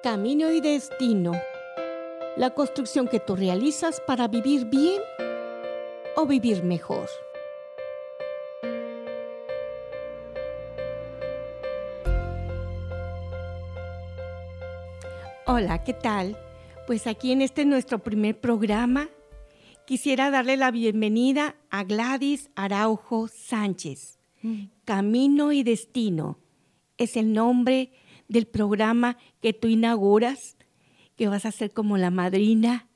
Camino y destino. La construcción que tú realizas para vivir bien o vivir mejor. Hola, ¿qué tal? Pues aquí en este nuestro primer programa quisiera darle la bienvenida a Gladys Araujo Sánchez. Mm. Camino y Destino es el nombre del programa que tú inauguras, que vas a ser como la madrina,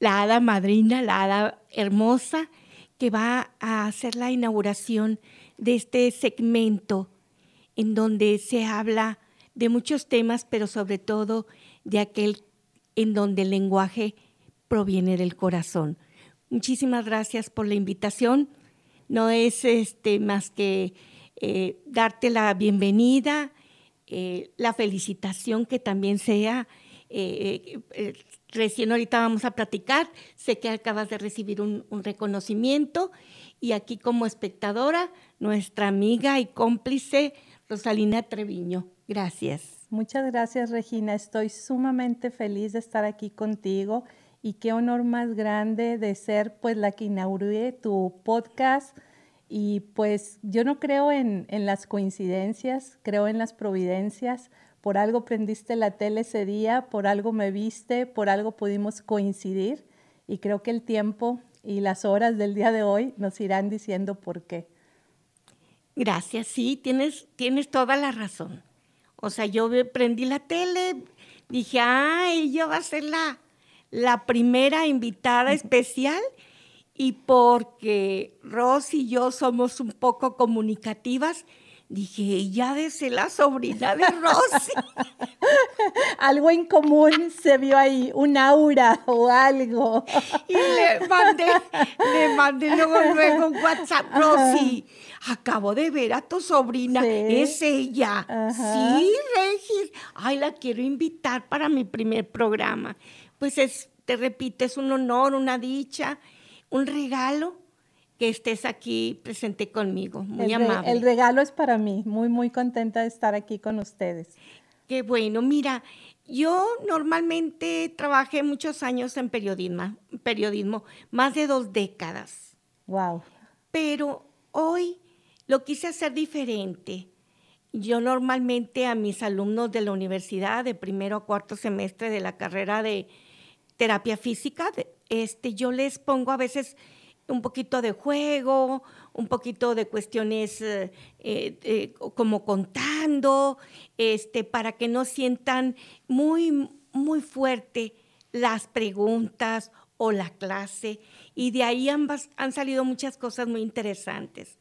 la hada madrina, la hada hermosa, que va a hacer la inauguración de este segmento en donde se habla de muchos temas, pero sobre todo de aquel en donde el lenguaje proviene del corazón. Muchísimas gracias por la invitación. No es este, más que eh, darte la bienvenida, eh, la felicitación que también sea. Eh, recién ahorita vamos a platicar, sé que acabas de recibir un, un reconocimiento y aquí como espectadora, nuestra amiga y cómplice Rosalina Treviño. Gracias. Muchas gracias, Regina. Estoy sumamente feliz de estar aquí contigo y qué honor más grande de ser pues la que inaugure tu podcast. Y pues yo no creo en, en las coincidencias, creo en las providencias. Por algo prendiste la tele ese día, por algo me viste, por algo pudimos coincidir y creo que el tiempo y las horas del día de hoy nos irán diciendo por qué. Gracias, sí, tienes, tienes toda la razón. O sea, yo prendí la tele, dije, ah, ella va a ser la, la primera invitada especial y porque Rosy y yo somos un poco comunicativas, dije, ella de ser la sobrina de Rosy. algo en común se vio ahí, un aura o algo. y le mandé, le mandé luego, luego un WhatsApp, Rosy acabo de ver a tu sobrina, es ella. Sí, Regis. Ay, la quiero invitar para mi primer programa. Pues es, te repito, es un honor, una dicha, un regalo que estés aquí presente conmigo. Muy amable. el regalo es para mí. Muy, muy contenta de estar aquí con ustedes. Qué bueno. Mira, yo normalmente trabajé muchos años en periodismo, periodismo, más de dos décadas. Wow. Pero hoy lo quise hacer diferente. Yo normalmente a mis alumnos de la universidad, de primero a cuarto semestre de la carrera de terapia física, este, yo les pongo a veces un poquito de juego, un poquito de cuestiones eh, eh, como contando, este, para que no sientan muy, muy fuerte las preguntas o la clase. Y de ahí ambas han salido muchas cosas muy interesantes.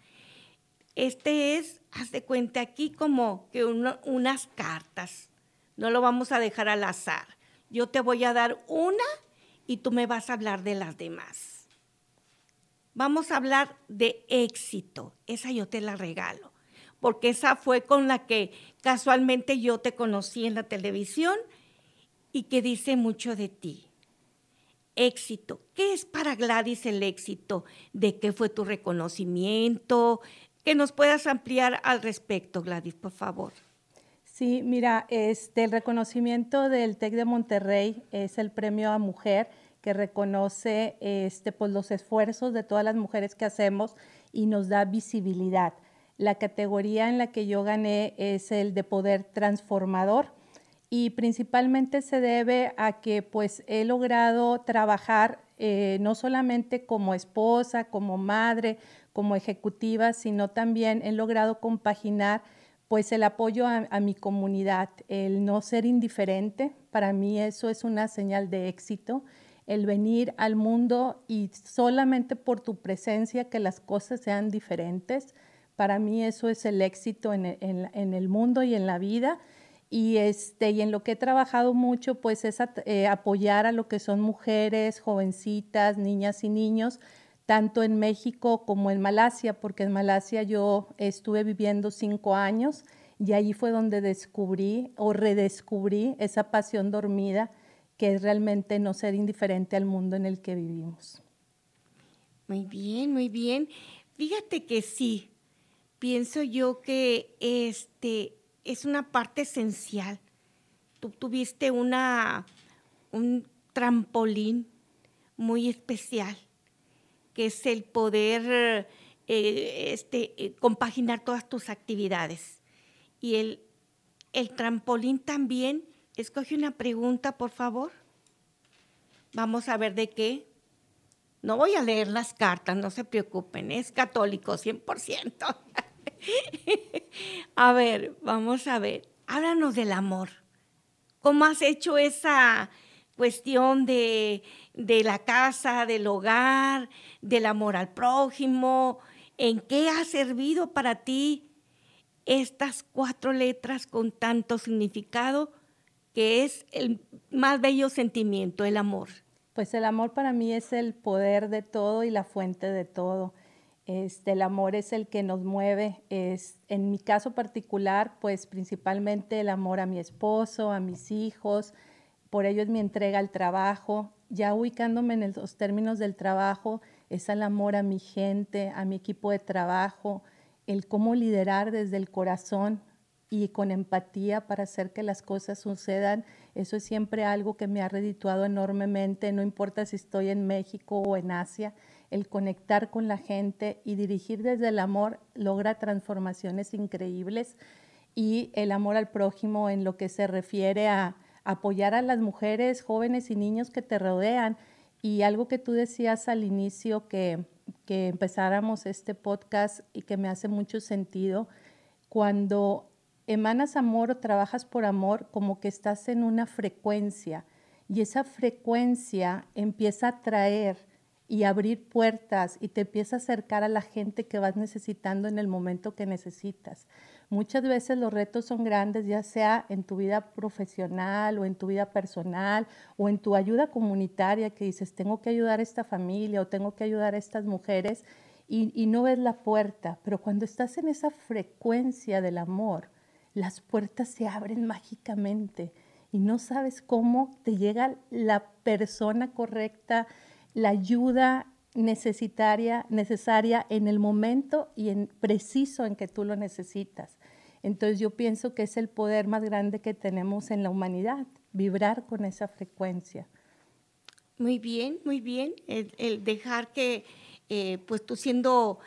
Este es, haz de cuenta aquí como que unas cartas. No lo vamos a dejar al azar. Yo te voy a dar una y tú me vas a hablar de las demás. Vamos a hablar de éxito. Esa yo te la regalo. Porque esa fue con la que casualmente yo te conocí en la televisión y que dice mucho de ti. Éxito. ¿Qué es para Gladys el éxito? ¿De qué fue tu reconocimiento? que nos puedas ampliar al respecto, Gladys, por favor. Sí, mira, este, el reconocimiento del TEC de Monterrey es el premio a mujer que reconoce este, pues, los esfuerzos de todas las mujeres que hacemos y nos da visibilidad. La categoría en la que yo gané es el de poder transformador y principalmente se debe a que pues he logrado trabajar eh, no solamente como esposa, como madre, como ejecutiva, sino también he logrado compaginar pues el apoyo a, mi comunidad, el no ser indiferente, para mí eso es una señal de éxito, el venir al mundo y solamente por tu presencia que las cosas sean diferentes, para mí eso es el éxito en, el mundo y en la vida. Y, este, y en lo que he trabajado mucho, pues es eh, apoyar a lo que son mujeres, jovencitas, niñas y niños, tanto en México como en Malasia, porque en Malasia yo estuve viviendo cinco años y ahí fue donde descubrí o redescubrí esa pasión dormida que es realmente no ser indiferente al mundo en el que vivimos. Muy bien, muy bien. Fíjate que sí, pienso yo que este es una parte esencial tú tuviste una, un trampolín muy especial, que es el poder eh, este, eh, compaginar todas tus actividades. Y el, el trampolín también, escoge una pregunta, por favor. Vamos a ver de qué. No voy a leer las cartas, no se preocupen, es católico 100%. a ver, vamos a ver, háblanos del amor. ¿Cómo has hecho esa cuestión de, de la casa, del hogar, del amor al prójimo? ¿En qué ha servido para ti estas cuatro letras con tanto significado que es el más bello sentimiento, el amor? Pues el amor para mí es el poder de todo y la fuente de todo. Este, el amor es el que nos mueve. Es, en mi caso particular, pues principalmente el amor a mi esposo, a mis hijos. Por ello es mi entrega al trabajo. Ya ubicándome en los términos del trabajo, es el amor a mi gente, a mi equipo de trabajo, el cómo liderar desde el corazón y con empatía para hacer que las cosas sucedan eso es siempre algo que me ha redituado enormemente, no importa si estoy en México o en Asia, el conectar con la gente y dirigir desde el amor logra transformaciones increíbles y el amor al prójimo en lo que se refiere a apoyar a las mujeres, jóvenes y niños que te rodean. Y algo que tú decías al inicio que, que empezáramos este podcast y que me hace mucho sentido, cuando emanas amor o trabajas por amor, como que estás en una frecuencia y esa frecuencia empieza a traer y abrir puertas y te empieza a acercar a la gente que vas necesitando en el momento que necesitas. Muchas veces los retos son grandes, ya sea en tu vida profesional o en tu vida personal o en tu ayuda comunitaria que dices, tengo que ayudar a esta familia o tengo que ayudar a estas mujeres y, no ves la puerta, pero cuando estás en esa frecuencia del amor, las puertas se abren mágicamente y no sabes cómo te llega la persona correcta, la ayuda necesitaria, necesaria en el momento y en preciso en que tú lo necesitas. Entonces yo pienso que es el poder más grande que tenemos en la humanidad, vibrar con esa frecuencia. Muy bien, muy bien. El, dejar que, eh, pues tú siendo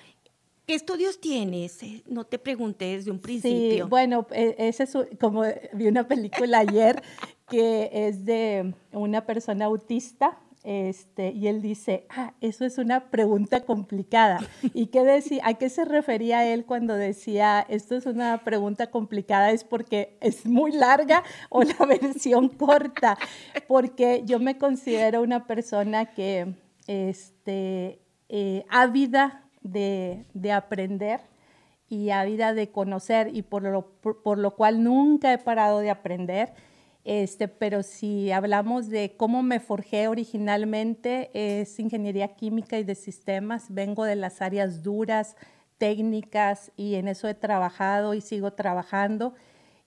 ¿Qué estudios tienes? Eh, no te pregunté desde un principio. Sí, bueno, e, ese es como vi una película ayer que es de una persona autista este, y él dice, ah, eso es una pregunta complicada. ¿Y qué decía, a qué se refería él cuando decía, esto es una pregunta complicada? Es porque es muy larga o la versión corta, porque yo me considero una persona que, este, eh, ávida de, aprender y ávida de conocer y por lo, por, lo cual nunca he parado de aprender. Este, pero si hablamos de cómo me forjé originalmente, es ingeniería química y de sistemas. Vengo de las áreas duras, técnicas, y en eso he trabajado y sigo trabajando.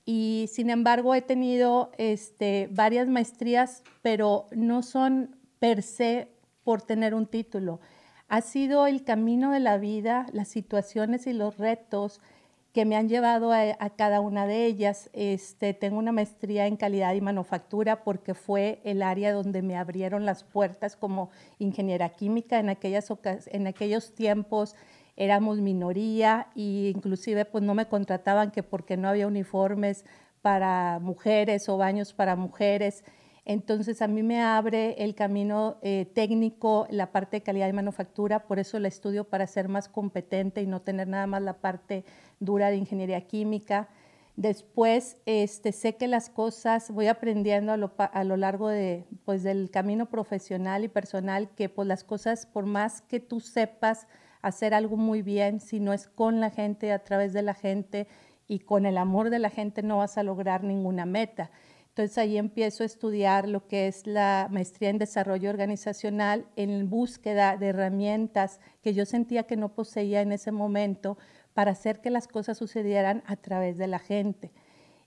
Y sin embargo, he tenido este, varias maestrías, pero no son per se por tener un título ha sido el camino de la vida, las situaciones y los retos que me han llevado a, cada una de ellas. Este, tengo una maestría en calidad y manufactura porque fue el área donde me abrieron las puertas como ingeniera química. En, aquellas en aquellos tiempos éramos minoría e inclusive pues no me contrataban que porque no había uniformes para mujeres o baños para mujeres. Entonces a mí me abre el camino eh, técnico, la parte de calidad de manufactura, por eso la estudio para ser más competente y no tener nada más la parte dura de ingeniería química. Después este, sé que las cosas voy aprendiendo a lo, largo de, pues, del camino profesional y personal que pues, las cosas, por más que tú sepas hacer algo muy bien, si no es con la gente, a través de la gente y con el amor de la gente, no vas a lograr ninguna meta. Entonces ahí empiezo a estudiar lo que es la maestría en desarrollo organizacional en búsqueda de herramientas que yo sentía que no poseía en ese momento para hacer que las cosas sucedieran a través de la gente.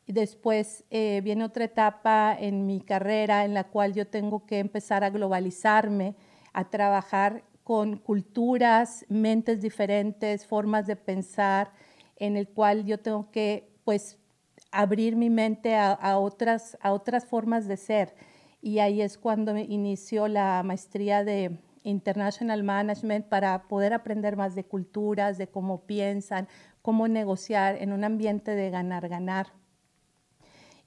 Y después eh, viene otra etapa en mi carrera en la cual yo tengo que empezar a globalizarme, a trabajar con culturas, mentes diferentes, formas de pensar, en el cual yo tengo que pues abrir mi mente a, otras, a otras formas de ser. Y ahí es cuando inició la maestría de International Management para poder aprender más de culturas, de cómo piensan, cómo negociar en un ambiente de ganar-ganar.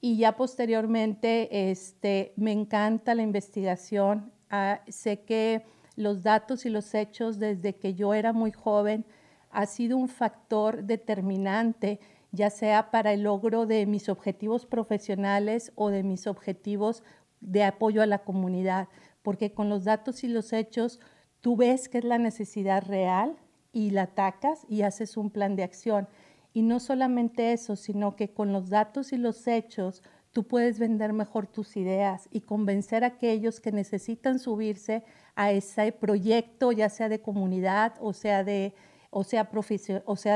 Y ya posteriormente este, me encanta la investigación. Ah, sé que los datos y los hechos desde que yo era muy joven ha sido un factor determinante, ya sea para el logro de mis objetivos profesionales o de mis objetivos de apoyo a la comunidad, porque con los datos y los hechos tú ves que es la necesidad real y la atacas y haces un plan de acción. Y no solamente eso, sino que con los datos y los hechos tú puedes vender mejor tus ideas y convencer a aquellos que necesitan subirse a ese proyecto, ya sea de comunidad o sea de, o sea,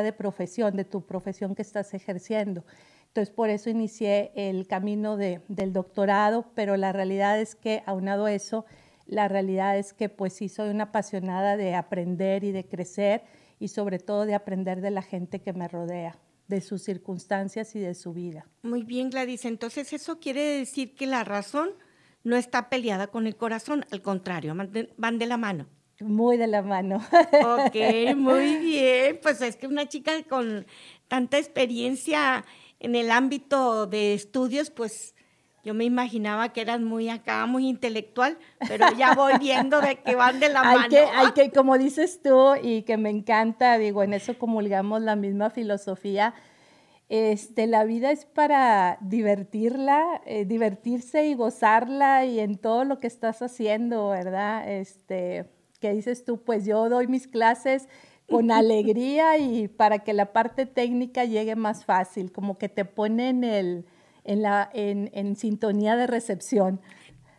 de profesión, de tu profesión que estás ejerciendo. Entonces, por eso inicié el camino de, del doctorado, pero la realidad es que, aunado a eso, la realidad es que pues sí soy una apasionada de aprender y de crecer y sobre todo de aprender de la gente que me rodea de sus circunstancias y de su vida. Muy bien, Gladys. Entonces, eso quiere decir que la razón no está peleada con el corazón, al contrario, van de la mano. Muy de la mano. Ok, muy bien. Pues es que una chica con tanta experiencia en el ámbito de estudios, pues yo me imaginaba que eras muy acá, muy intelectual, pero ya voy viendo de que van de la mano. Que, hay que, como dices tú, y que me encanta, digo, en eso comulgamos la misma filosofía, este, la vida es para divertirla, eh, divertirse y gozarla y en todo lo que estás haciendo, ¿verdad? Este, que dices tú, pues yo doy mis clases con alegría y para que la parte técnica llegue más fácil, como que te ponen el en, la, en, en sintonía de recepción.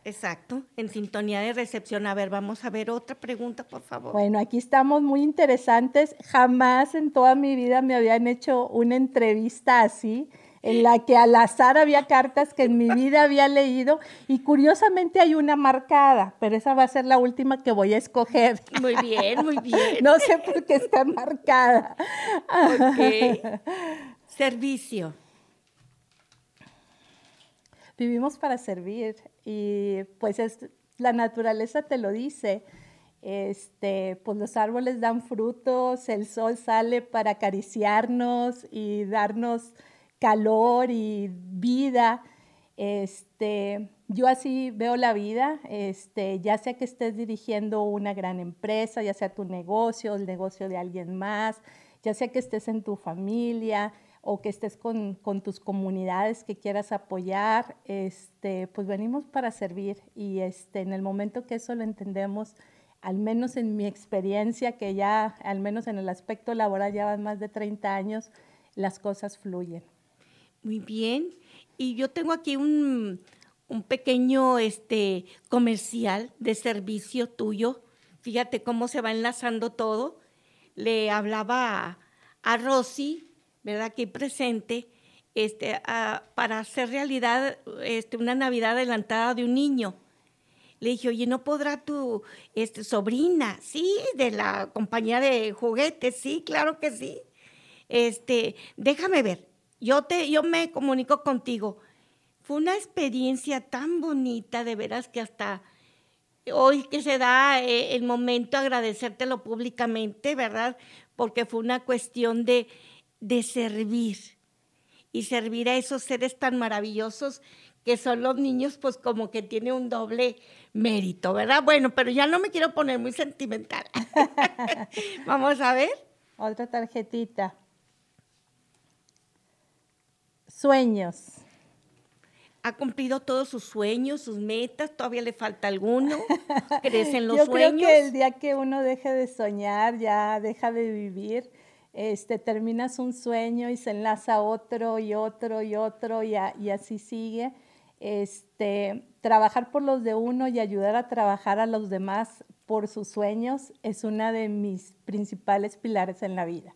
Exacto, en sintonía de recepción. A ver, vamos a ver otra pregunta, por favor. Bueno, aquí estamos muy interesantes. Jamás en toda mi vida me habían hecho una entrevista así, en la que al azar había cartas que en mi vida había leído y curiosamente hay una marcada, pero esa va a ser la última que voy a escoger. Muy bien, muy bien. No sé por qué está marcada. Ok. Servicio vivimos para servir y pues es, la naturaleza te lo dice. Este, pues los árboles dan frutos, el sol sale para acariciarnos y darnos calor y vida. Este, yo así veo la vida, este, ya sea que estés dirigiendo una gran empresa, ya sea tu negocio, el negocio de alguien más, ya sea que estés en tu familia, o que estés con, tus comunidades que quieras apoyar, este, pues venimos para servir y este, en el momento que eso lo entendemos, al menos en mi experiencia, que ya, al menos en el aspecto laboral, ya más de 30 años, las cosas fluyen. Muy bien. Y yo tengo aquí un, pequeño este, comercial de servicio tuyo. Fíjate cómo se va enlazando todo. Le hablaba a, a Rosy ¿verdad? Aquí presente, este, para hacer realidad este, una Navidad adelantada de un niño. Le dije, oye, ¿no podrá tu este, sobrina? Sí, de la compañía de juguetes, sí, claro que sí. Este, déjame ver, yo, te, yo me comunico contigo. Fue una experiencia tan bonita, de veras que hasta hoy que se da eh, el momento agradecértelo públicamente, ¿verdad? Porque fue una cuestión de, de servir y servir a esos seres tan maravillosos que son los niños, pues como que tiene un doble mérito, ¿verdad? Bueno, pero ya no me quiero poner muy sentimental. Vamos a ver. Otra tarjetita. Sueños. ¿Ha cumplido todos sus sueños, sus metas? ¿Todavía le falta alguno? ¿Crecen los Yo sueños? Creo que el día que uno deje de soñar, ya deja de vivir este, terminas un sueño y se enlaza otro y otro y otro y, así sigue. Este, trabajar por los de uno y ayudar a trabajar a los demás por sus sueños es una de mis principales pilares en la vida.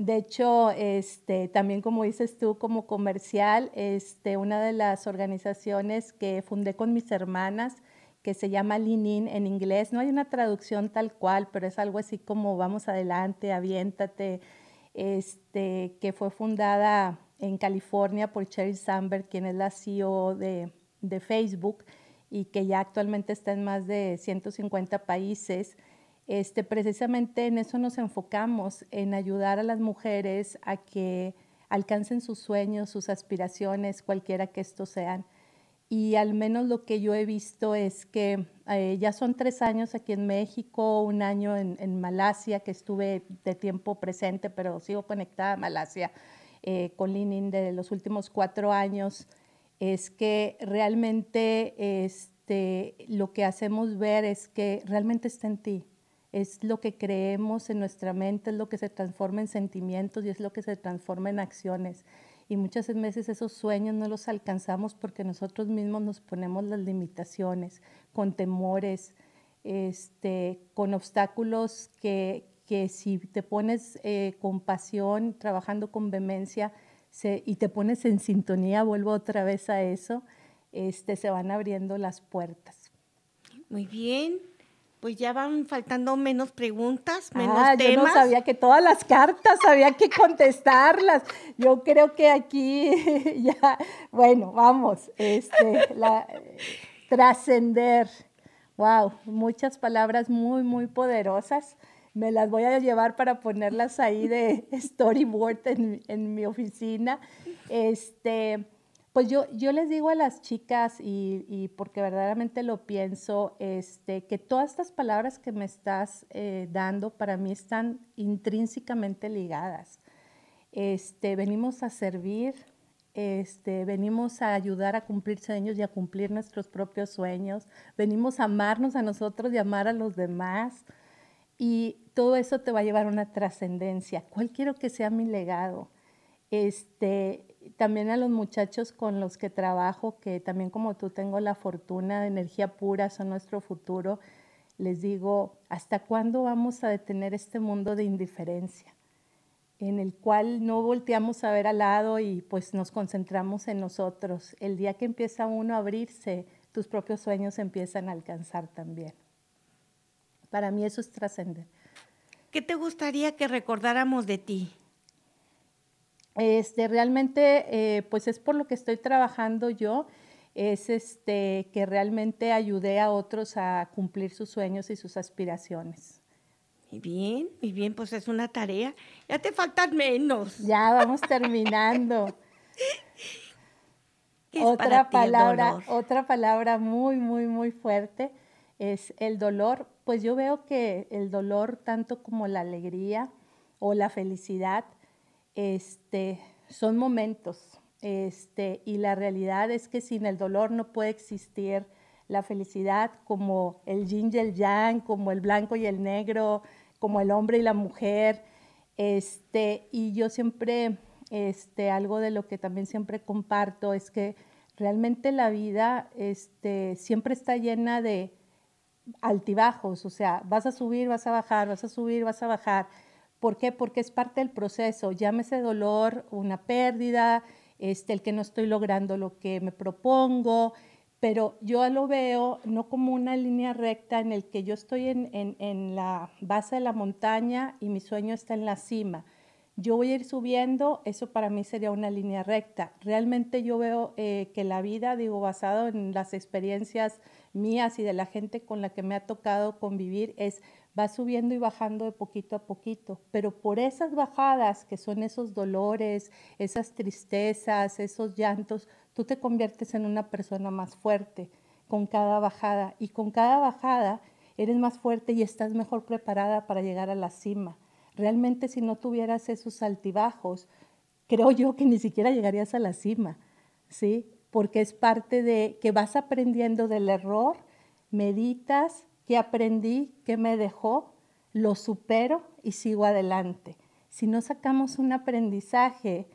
De hecho, este, también como dices tú, como comercial, este, una de las organizaciones que fundé con mis hermanas, que se llama Linin en inglés. No hay una traducción tal cual, pero es algo así como vamos adelante, aviéntate, este, que fue fundada en California por Sheryl Sandberg, quien es la CEO de, de Facebook y que ya actualmente está en más de 150 países. Este, precisamente en eso nos enfocamos, en ayudar a las mujeres a que alcancen sus sueños, sus aspiraciones, cualquiera que estos sean. Y al menos lo que yo he visto es que eh, ya son tres años aquí en México, un año en, Malasia, que estuve de tiempo presente, pero sigo conectada a Malasia eh, con Linin de los últimos cuatro años, es que realmente este, lo que hacemos ver es que realmente está en ti es lo que creemos en nuestra mente, es lo que se transforma en sentimientos y es lo que se transforma en acciones. Y muchas veces esos sueños no los alcanzamos porque nosotros mismos nos ponemos las limitaciones, con temores, este, con obstáculos que, que si te pones eh, con pasión, trabajando con vehemencia y te pones en sintonía, vuelvo otra vez a eso, este, se van abriendo las puertas. Muy bien, pues ya van faltando menos preguntas, menos ah, temas. Yo no sabía que todas las cartas había que contestarlas. Yo creo que aquí ya, bueno, vamos, este, trascender. Wow, muchas palabras muy, muy poderosas. Me las voy a llevar para ponerlas ahí de storyboard en, en mi oficina. Este, pues yo, yo les digo a las chicas, y, porque verdaderamente lo pienso, este, que todas estas palabras que me estás eh, dando para mí están intrínsecamente ligadas. Este, venimos a servir, este, venimos a ayudar a cumplir sueños y a cumplir nuestros propios sueños, venimos a amarnos a nosotros y amar a los demás. Y todo eso te va a llevar a una trascendencia. ¿Cuál quiero que sea mi legado? Este, también a los muchachos con los que trabajo, que también como tú tengo la fortuna de energía pura, son nuestro futuro, les digo, ¿hasta cuándo vamos a detener este mundo de indiferencia? en el cual no volteamos a ver al lado y pues nos concentramos en nosotros. El día que empieza uno a abrirse, tus propios sueños empiezan a alcanzar también. Para mí eso es trascender. ¿Qué te gustaría que recordáramos de ti? Este, realmente, eh, pues es por lo que estoy trabajando yo, es este, que realmente ayudé a otros a cumplir sus sueños y sus aspiraciones. Muy bien, muy bien, pues es una tarea. Ya te faltan menos. Ya vamos terminando. otra palabra, otra palabra muy, muy, muy fuerte es el dolor. Pues yo veo que el dolor, tanto como la alegría o la felicidad, este, son momentos. Este, y la realidad es que sin el dolor no puede existir la felicidad como el yin y el yang, como el blanco y el negro, como el hombre y la mujer. Este, y yo siempre, este, algo de lo que también siempre comparto es que realmente la vida este, siempre está llena de altibajos, o sea, vas a subir, vas a bajar, vas a subir, vas a bajar ¿Por qué? Porque es parte del proceso, llámese dolor, una pérdida, este, el que no estoy logrando lo que me propongo, pero yo lo veo no como una línea recta en el que yo estoy en, en, la base de la montaña y mi sueño está en la cima. Yo voy a ir subiendo, eso para mí sería una línea recta. Realmente yo veo eh, que la vida, digo, basado en las experiencias mías y de la gente con la que me ha tocado convivir, es va subiendo y bajando de poquito a poquito, pero por esas bajadas que son esos dolores, esas tristezas, esos llantos, tú te conviertes en una persona más fuerte con cada bajada y con cada bajada eres más fuerte y estás mejor preparada para llegar a la cima. Realmente si no tuvieras esos altibajos, creo yo que ni siquiera llegarías a la cima, ¿sí? Porque es parte de que vas aprendiendo del error, meditas, ¿Qué aprendí? ¿Qué me dejó? Lo supero y sigo adelante. Si no sacamos un aprendizaje,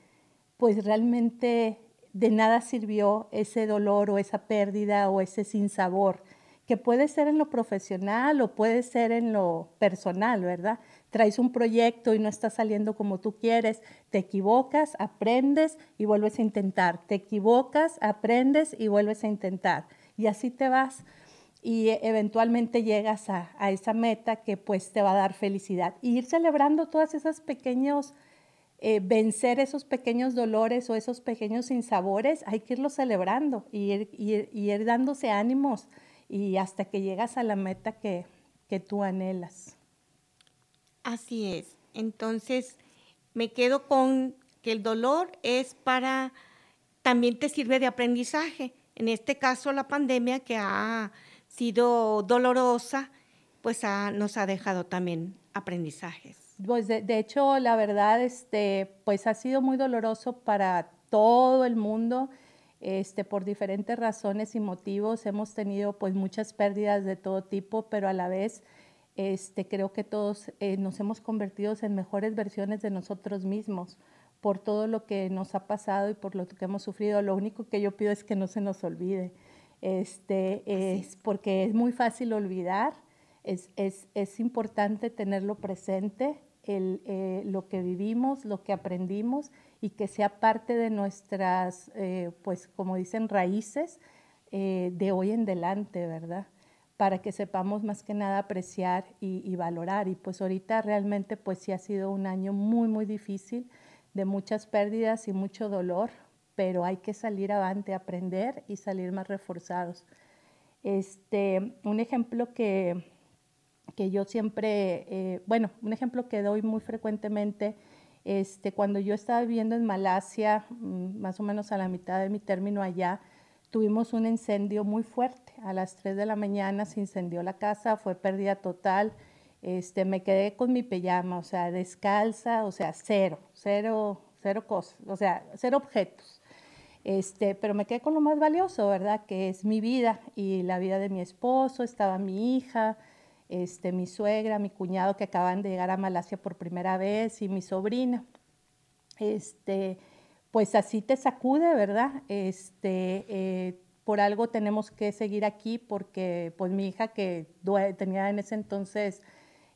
pues realmente de nada sirvió ese dolor o esa pérdida o ese sinsabor, que puede ser en lo profesional o puede ser en lo personal, ¿verdad? Traes un proyecto y no está saliendo como tú quieres, te equivocas, aprendes y vuelves a intentar, te equivocas, aprendes y vuelves a intentar. Y así te vas y eventualmente llegas a, esa meta que pues te va a dar felicidad. Y ir celebrando todas esas pequeños eh, vencer esos pequeños dolores o esos pequeños sinsabores, hay que irlos celebrando y ir, dándose ánimos y hasta que llegas a la meta que, que tú anhelas. Así es. Entonces, me quedo con que el dolor es para, también te sirve de aprendizaje. En este caso, la pandemia que ha sido dolorosa, pues nos ha dejado también aprendizajes. Pues de, hecho, la verdad, este, pues ha sido muy doloroso para todo el mundo. Este, por diferentes razones y motivos hemos tenido pues muchas pérdidas de todo tipo, pero a la vez este, creo que todos eh, nos hemos convertido en mejores versiones de nosotros mismos por todo lo que nos ha pasado y por lo que hemos sufrido. Lo único que yo pido es que no se nos olvide, este, es porque es muy fácil olvidar, es, es, es importante tenerlo presente, el, eh, lo que vivimos, lo que aprendimos y que sea parte de nuestras, eh, pues como dicen, raíces eh, de hoy en adelante, ¿verdad? Para que sepamos más que nada apreciar y, y, valorar. Y pues ahorita realmente pues sí ha sido un año muy, muy difícil, de muchas pérdidas y mucho dolor, pero hay que salir avante, aprender y salir más reforzados. Este, un ejemplo que, que yo siempre, eh, bueno, un ejemplo que doy muy frecuentemente, este, cuando yo estaba viviendo en Malasia, mm, más o menos a la mitad de mi término allá, tuvimos un incendio muy fuerte. A las 3 de la mañana se incendió la casa, fue pérdida total. Este, me quedé con mi pijama, o sea, descalza, o sea, cero, cero, cero cosas, o sea, cero objetos. Este, pero me quedé con lo más valioso, ¿verdad? Que es mi vida y la vida de mi esposo, estaba mi hija, este, mi suegra, mi cuñado que acaban de llegar a Malasia por primera vez y mi sobrina. Este, pues así te sacude, ¿verdad? Este, eh, por algo tenemos que seguir aquí porque pues mi hija que tenía en ese entonces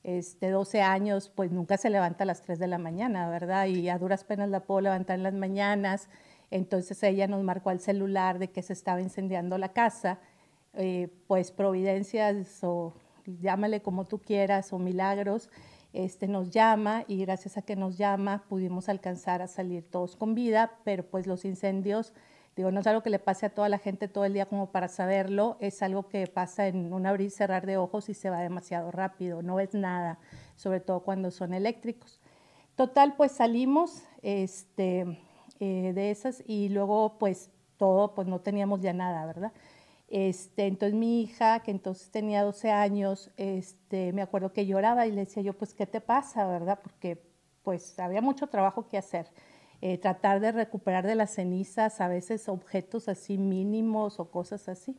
este, 12 años, pues nunca se levanta a las 3 de la mañana, ¿verdad? Y a duras penas la puedo levantar en las mañanas entonces ella nos marcó al celular de que se estaba incendiando la casa, eh, pues providencias o llámale como tú quieras o milagros, este, nos llama y gracias a que nos llama pudimos alcanzar a salir todos con vida, pero pues los incendios, digo, no es algo que le pase a toda la gente todo el día como para saberlo, es algo que pasa en un abrir y cerrar de ojos y se va demasiado rápido, no es nada, sobre todo cuando son eléctricos. Total, pues salimos, este, eh, de esas y luego pues todo, pues no teníamos ya nada, ¿verdad? Este, entonces mi hija, que entonces tenía 12 años, este, me acuerdo que lloraba y le decía yo, pues, ¿qué te pasa, verdad? Porque pues había mucho trabajo que hacer. Eh, tratar de recuperar de las cenizas a veces objetos así mínimos o cosas así.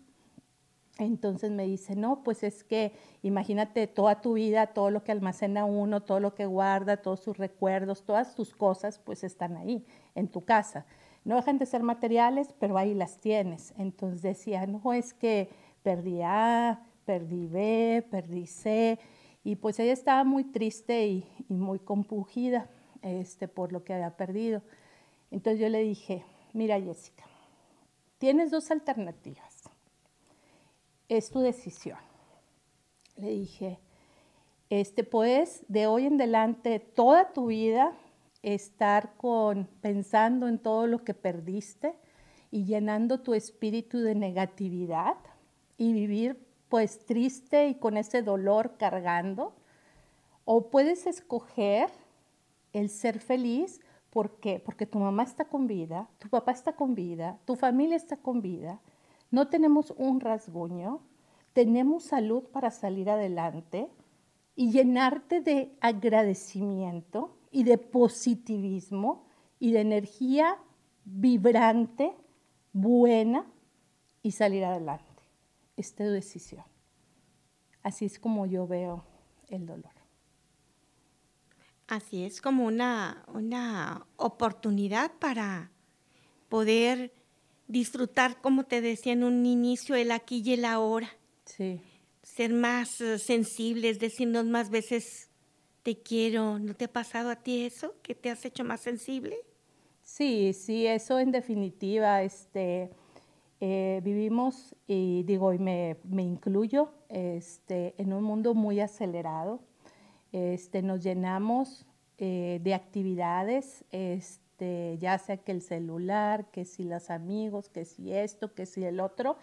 Entonces me dice, no, pues es que imagínate toda tu vida, todo lo que almacena uno, todo lo que guarda, todos sus recuerdos, todas tus cosas, pues están ahí, en tu casa. No dejan de ser materiales, pero ahí las tienes. Entonces decía, no, es que perdí A, perdí B, perdí C. Y pues ella estaba muy triste y, muy compungida este, por lo que había perdido. Entonces yo le dije, mira Jessica, tienes dos alternativas es tu decisión. Le dije, este, puedes de hoy en adelante toda tu vida estar con, pensando en todo lo que perdiste y llenando tu espíritu de negatividad y vivir pues triste y con ese dolor cargando. O puedes escoger el ser feliz. ¿Por? Porque tu mamá está con vida, tu papá está con vida, tu familia está con vida, no tenemos un rasguño, tenemos salud para salir adelante y llenarte de agradecimiento y de positivismo y de energía vibrante, buena y salir adelante. Es tu decisión. Así es como yo veo el dolor. Así es como una, una oportunidad para poder disfrutar, como te decía en un inicio, el aquí y el ahora. Sí. Ser más eh, sensibles, decirnos más veces te quiero. ¿No te ha pasado a ti eso? ¿Que te has hecho más sensible? Sí, sí, eso en definitiva, este, eh, vivimos, y digo, y me, me, incluyo, este, en un mundo muy acelerado. Este, nos llenamos eh, de actividades, este, ya sea que el celular, que si los amigos, que si esto, que si el otro,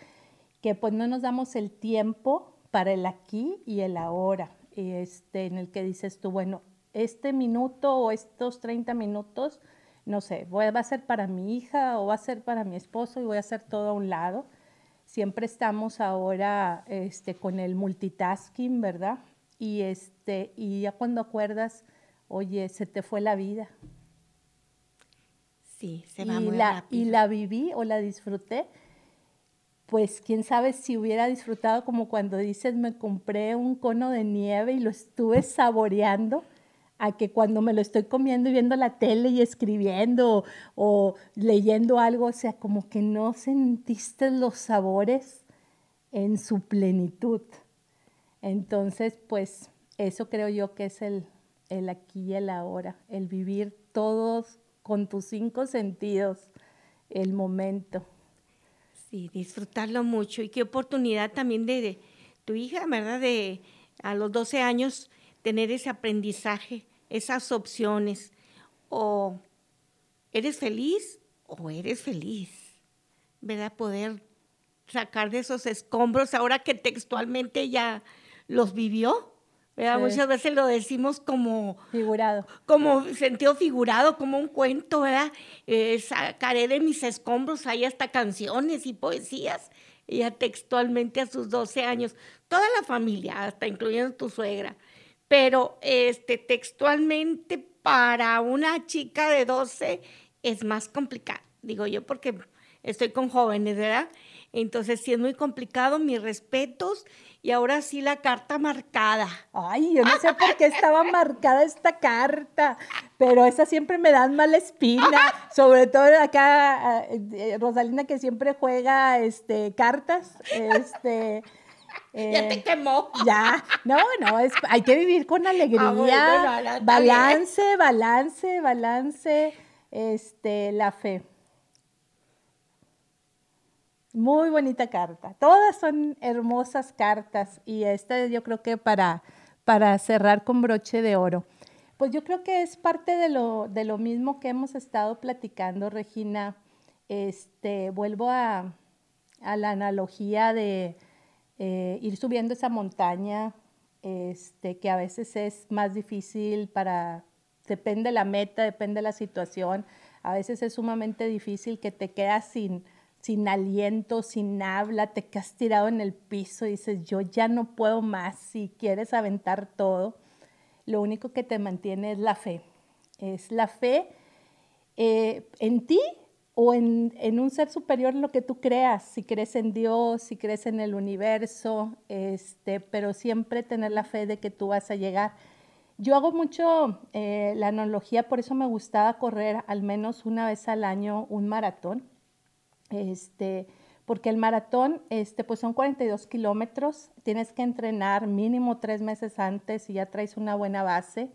que pues no nos damos el tiempo para el aquí y el ahora, este, en el que dices tú, bueno, este minuto o estos 30 minutos, no sé, voy, va a ser para mi hija o va a ser para mi esposo y voy a hacer todo a un lado. Siempre estamos ahora este, con el multitasking, ¿verdad? Y, este, y ya cuando acuerdas, oye, se te fue la vida. Sí, se va y muy la, rápido. Y la viví o la disfruté. Pues quién sabe si hubiera disfrutado como cuando dices, me compré un cono de nieve y lo estuve saboreando a que cuando me lo estoy comiendo y viendo la tele y escribiendo o, o, leyendo algo, o sea, como que no sentiste los sabores en su plenitud. Entonces, pues eso creo yo que es el, el aquí y el ahora, el vivir todos con tus cinco sentidos, el momento. Sí, disfrutarlo mucho y qué oportunidad también de, tu hija, ¿verdad? De a los 12 años tener ese aprendizaje, esas opciones. O eres feliz o eres feliz, ¿verdad? Poder sacar de esos escombros ahora que textualmente ya los vivió. ¿Verdad? Sí. Muchas veces lo decimos como figurado, como sentido figurado, como un cuento, ¿verdad? Eh, sacaré de mis escombros ahí hasta canciones y poesías. Ella textualmente a sus 12 años, toda la familia, hasta incluyendo tu suegra, pero este, textualmente para una chica de 12 es más complicado, digo yo, porque estoy con jóvenes, ¿verdad? Entonces sí es muy complicado, mis respetos. Y ahora sí la carta marcada. Ay, yo no sé por qué estaba marcada esta carta, pero esa siempre me dan mala espina. Sobre todo acá, eh, Rosalina que siempre juega este, cartas. Este, eh, ya te quemó. Ya, no, no, es, hay que vivir con alegría. Ah, bueno, balance, balance, balance, este, la fe. Muy bonita carta. Todas son hermosas cartas y esta yo creo que para, para cerrar con broche de oro. Pues yo creo que es parte de lo, de lo mismo que hemos estado platicando, Regina. Este, vuelvo a, la analogía de eh, ir subiendo esa montaña, este, que a veces es más difícil para, depende de la meta, depende de la situación, a veces es sumamente difícil que te quedas sin, sin aliento, sin habla, te quedas tirado en el piso y dices, yo ya no puedo más, si quieres aventar todo, lo único que te mantiene es la fe. Es la fe eh, en ti o en, en, un ser superior, lo que tú creas, si crees en Dios, si crees en el universo, este, pero siempre tener la fe de que tú vas a llegar. Yo hago mucho eh, la analogía, por eso me gustaba correr al menos una vez al año un maratón este, porque el maratón este, pues son 42 kilómetros, tienes que entrenar mínimo tres meses antes y ya traes una buena base.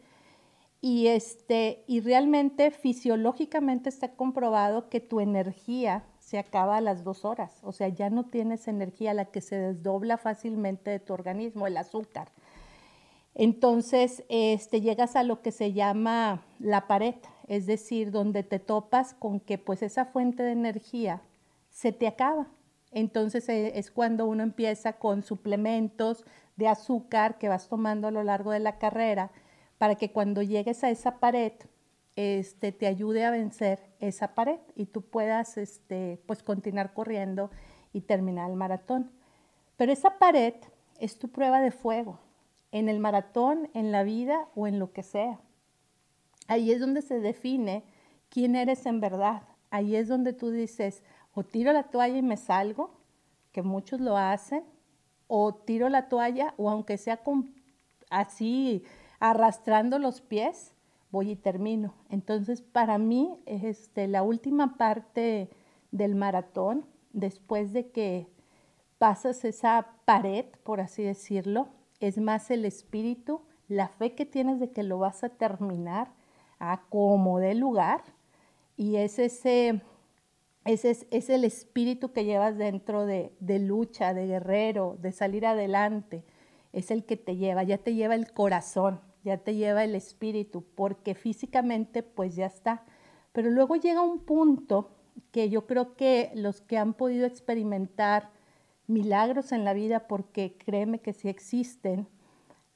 Y, este, y realmente fisiológicamente está comprobado que tu energía se acaba a las dos horas, o sea, ya no tienes energía, la que se desdobla fácilmente de tu organismo, el azúcar. Entonces, este, llegas a lo que se llama la pared, es decir, donde te topas con que pues esa fuente de energía se te acaba. Entonces eh, es cuando uno empieza con suplementos de azúcar que vas tomando a lo largo de la carrera para que cuando llegues a esa pared este, te ayude a vencer esa pared y tú puedas este, pues continuar corriendo y terminar el maratón. Pero esa pared es tu prueba de fuego en el maratón, en la vida o en lo que sea. Ahí es donde se define quién eres en verdad. Ahí es donde tú dices, o tiro la toalla y me salgo, que muchos lo hacen, o tiro la toalla, o aunque sea así arrastrando los pies, voy y termino. Entonces, para mí, este, la última parte del maratón, después de que pasas esa pared, por así decirlo, es más el espíritu, la fe que tienes de que lo vas a terminar a como de lugar, y es ese ese es, el espíritu que llevas dentro de, de, lucha, de guerrero, de salir adelante. Es el que te lleva, ya te lleva el corazón. ya te lleva el espíritu, porque físicamente pues ya está. Pero luego llega un punto que yo creo que los que han podido experimentar milagros en la vida, porque créeme que sí existen,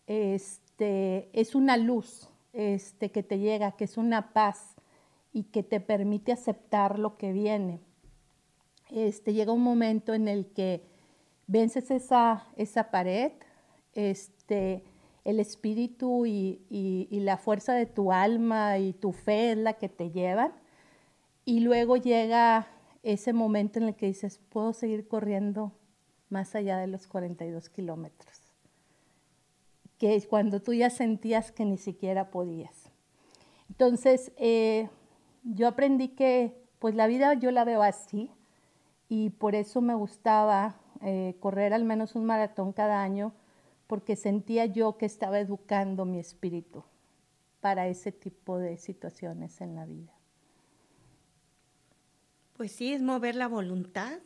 este, es una luz este, que te llega, que es una paz y que te permite aceptar lo que viene. Este, llega un momento en el que vences esa, esa pared, este, el espíritu y, y, la fuerza de tu alma y tu fe es la que te llevan. Y luego llega ese momento en el que dices, puedo seguir corriendo más allá de los 42 kilómetros. Que es cuando tú ya sentías que ni siquiera podías. Entonces, eh, yo aprendí que pues la vida yo la veo así y por eso me gustaba eh, correr al menos un maratón cada año porque sentía yo que estaba educando mi espíritu para ese tipo de situaciones en la vida. Pues sí, es mover la voluntad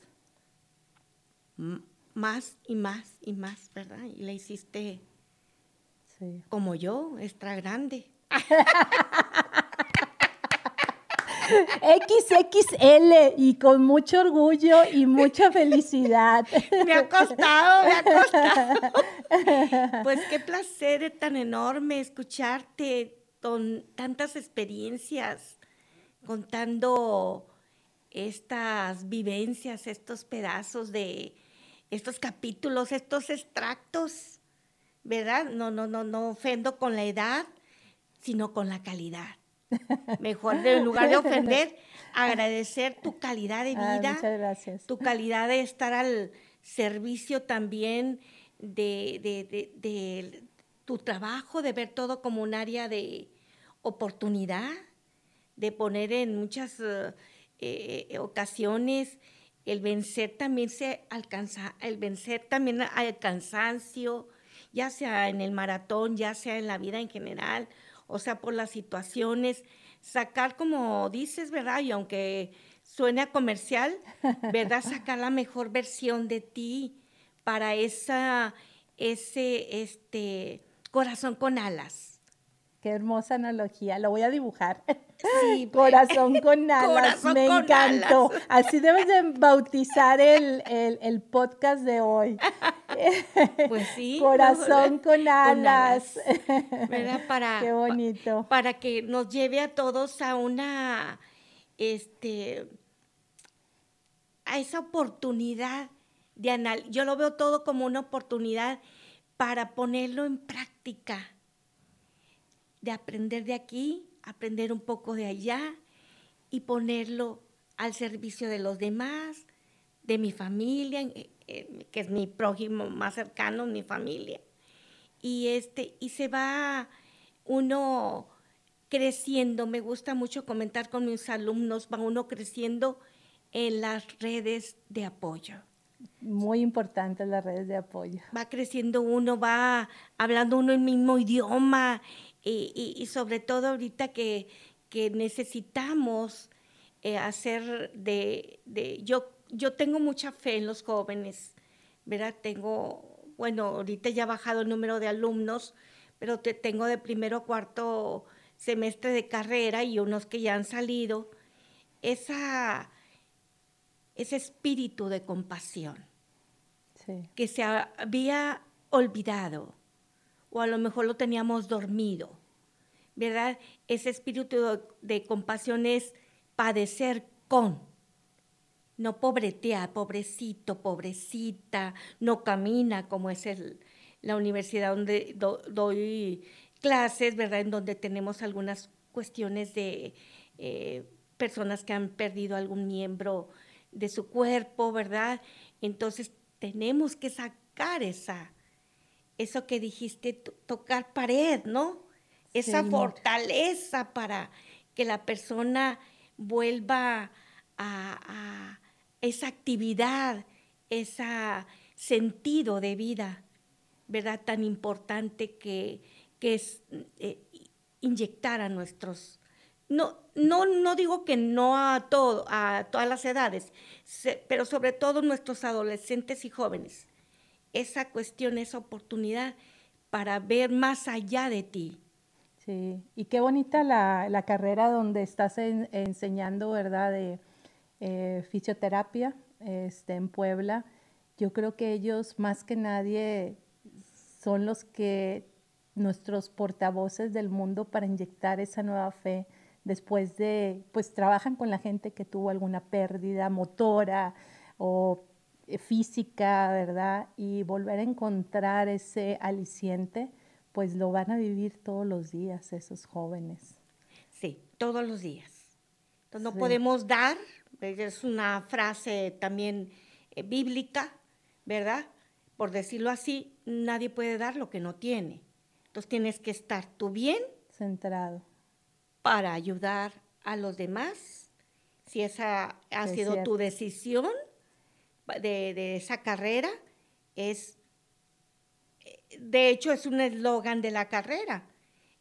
más y más y más, ¿verdad? Y la hiciste como yo, extra grande. XXL y con mucho orgullo y mucha felicidad. Me ha costado, me ha costado. Pues qué placer tan enorme escucharte con tantas experiencias, contando estas vivencias, estos pedazos de estos capítulos, estos extractos, ¿verdad? No, no, no, no ofendo con la edad, sino con la calidad. Mejor, en lugar de ofender, agradecer tu calidad de ah, vida. muchas gracias. Tu calidad de estar al servicio también de, de, tu trabajo, de ver todo como un área de oportunidad, de poner en muchas eh, eh, ocasiones el vencer también se alcanza, el vencer también al cansancio, ya sea en el maratón, ya sea en la vida en general, o sea, por las situaciones, sacar como dices, ¿verdad? Y aunque suene a comercial, ¿verdad? Sacar la mejor versión de ti para esa, ese, este, corazón con alas. Qué hermosa analogía, lo voy a dibujar. Sí, corazón con alas, me encantó. Así debes de bautizar el, el, podcast de hoy. Pues sí. corazón con alas. ¿Verdad? Para, Qué bonito. Para que nos lleve a todos a una, este, a esa oportunidad de analizar. Yo lo veo todo como una oportunidad para ponerlo en práctica de aprender de aquí, aprender un poco de allá y ponerlo al servicio de los demás, de mi familia, que es mi prójimo más cercano, mi familia. Y, este, y se va uno creciendo, me gusta mucho comentar con mis alumnos, va uno creciendo en las redes de apoyo. Muy importante las redes de apoyo. Va creciendo uno, va hablando uno el mismo idioma y, sobre todo ahorita que, necesitamos eh, hacer de, yo, yo tengo mucha fe en los jóvenes, ¿verdad? Tengo, bueno, ahorita ya ha bajado el número de alumnos, pero te, tengo de primero a cuarto semestre de carrera y unos que ya han salido, esa, ese espíritu de compasión que se había olvidado o a lo mejor lo teníamos dormido, ¿verdad? Ese espíritu de, compasión es padecer con, no pobretear, pobrecito, pobrecita, no camina como es el, la universidad donde doy clases, ¿verdad? En donde tenemos algunas cuestiones de eh, personas que han perdido algún miembro de su cuerpo, ¿verdad? Entonces tenemos que sacar esa, eso que dijiste, tocar pared, ¿no? Esa fortaleza para que la persona vuelva a, esa actividad, ese sentido de vida, ¿verdad? Tan importante que, es eh, inyectar a nuestros... No, no, no digo que no a, todo, a todas las edades, pero sobre todo nuestros adolescentes y jóvenes esa cuestión, esa oportunidad para ver más allá de ti, Sí, y qué bonita la, carrera donde estás enseñando, ¿verdad? De eh, fisioterapia este, en Puebla. Yo creo que ellos más que nadie son los que nuestros portavoces del mundo para inyectar esa nueva fe después de, pues trabajan con la gente que tuvo alguna pérdida motora o física, ¿verdad? Y volver a encontrar ese aliciente, pues lo van a vivir todos los días esos jóvenes. Sí, todos los días. Entonces no podemos dar, es una frase también eh, bíblica, ¿verdad? Por decirlo así, nadie puede dar lo que no tiene. Entonces tienes que estar tú bien. Centrado. Para ayudar a los demás. Si esa ha sido tu decisión de, esa carrera, es, de hecho es un eslogan de la carrera.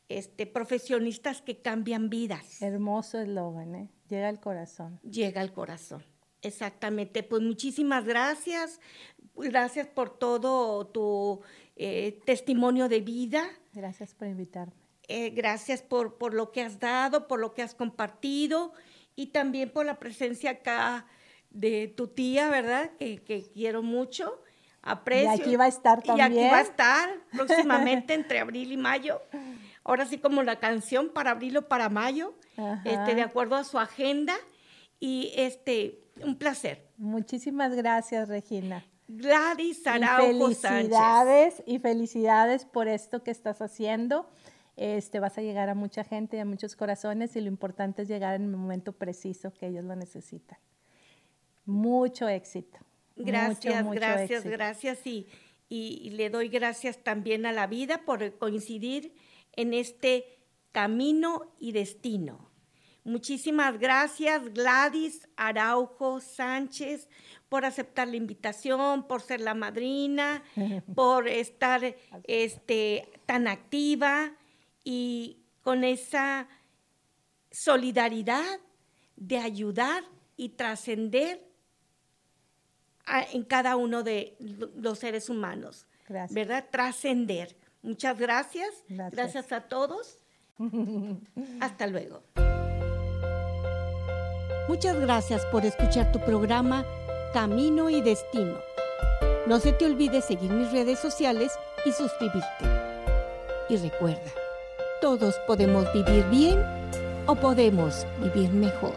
Este, profesionistas que cambian vidas. Hermoso eslogan, ¿eh? Llega al corazón. Llega al corazón. Exactamente. Pues muchísimas gracias. Gracias por todo tu eh, testimonio de vida. Gracias por invitarme. Eh, gracias por, por lo que has dado, por lo que has compartido y también por la presencia acá de tu tía, ¿verdad? Que, quiero mucho, aprecio. Y aquí va a estar también. Y aquí va a estar próximamente entre abril y mayo. Ahora sí como la canción para abril o para mayo, este, de acuerdo a su agenda. Y este, un placer. Muchísimas gracias, Regina. Gladys Araujo felicidades y felicidades por esto que estás haciendo. Este, vas a llegar a mucha gente y a muchos corazones y lo importante es llegar en el momento preciso que ellos lo necesitan. Mucho éxito. Gracias, gracias, gracias. Y, y, le doy gracias también a la vida por coincidir en este camino y destino. Muchísimas gracias, Gladys Araujo Sánchez, por aceptar la invitación, por ser la madrina, por estar este, tan activa y con esa solidaridad de ayudar y trascender en cada uno de los seres humanos. Gracias. ¿Verdad? Trascender. Muchas gracias. gracias. Gracias a todos. Hasta luego. Muchas gracias por escuchar tu programa Camino y Destino. No se te olvide seguir mis redes sociales y suscribirte. Y recuerda, todos podemos vivir bien o podemos vivir mejor.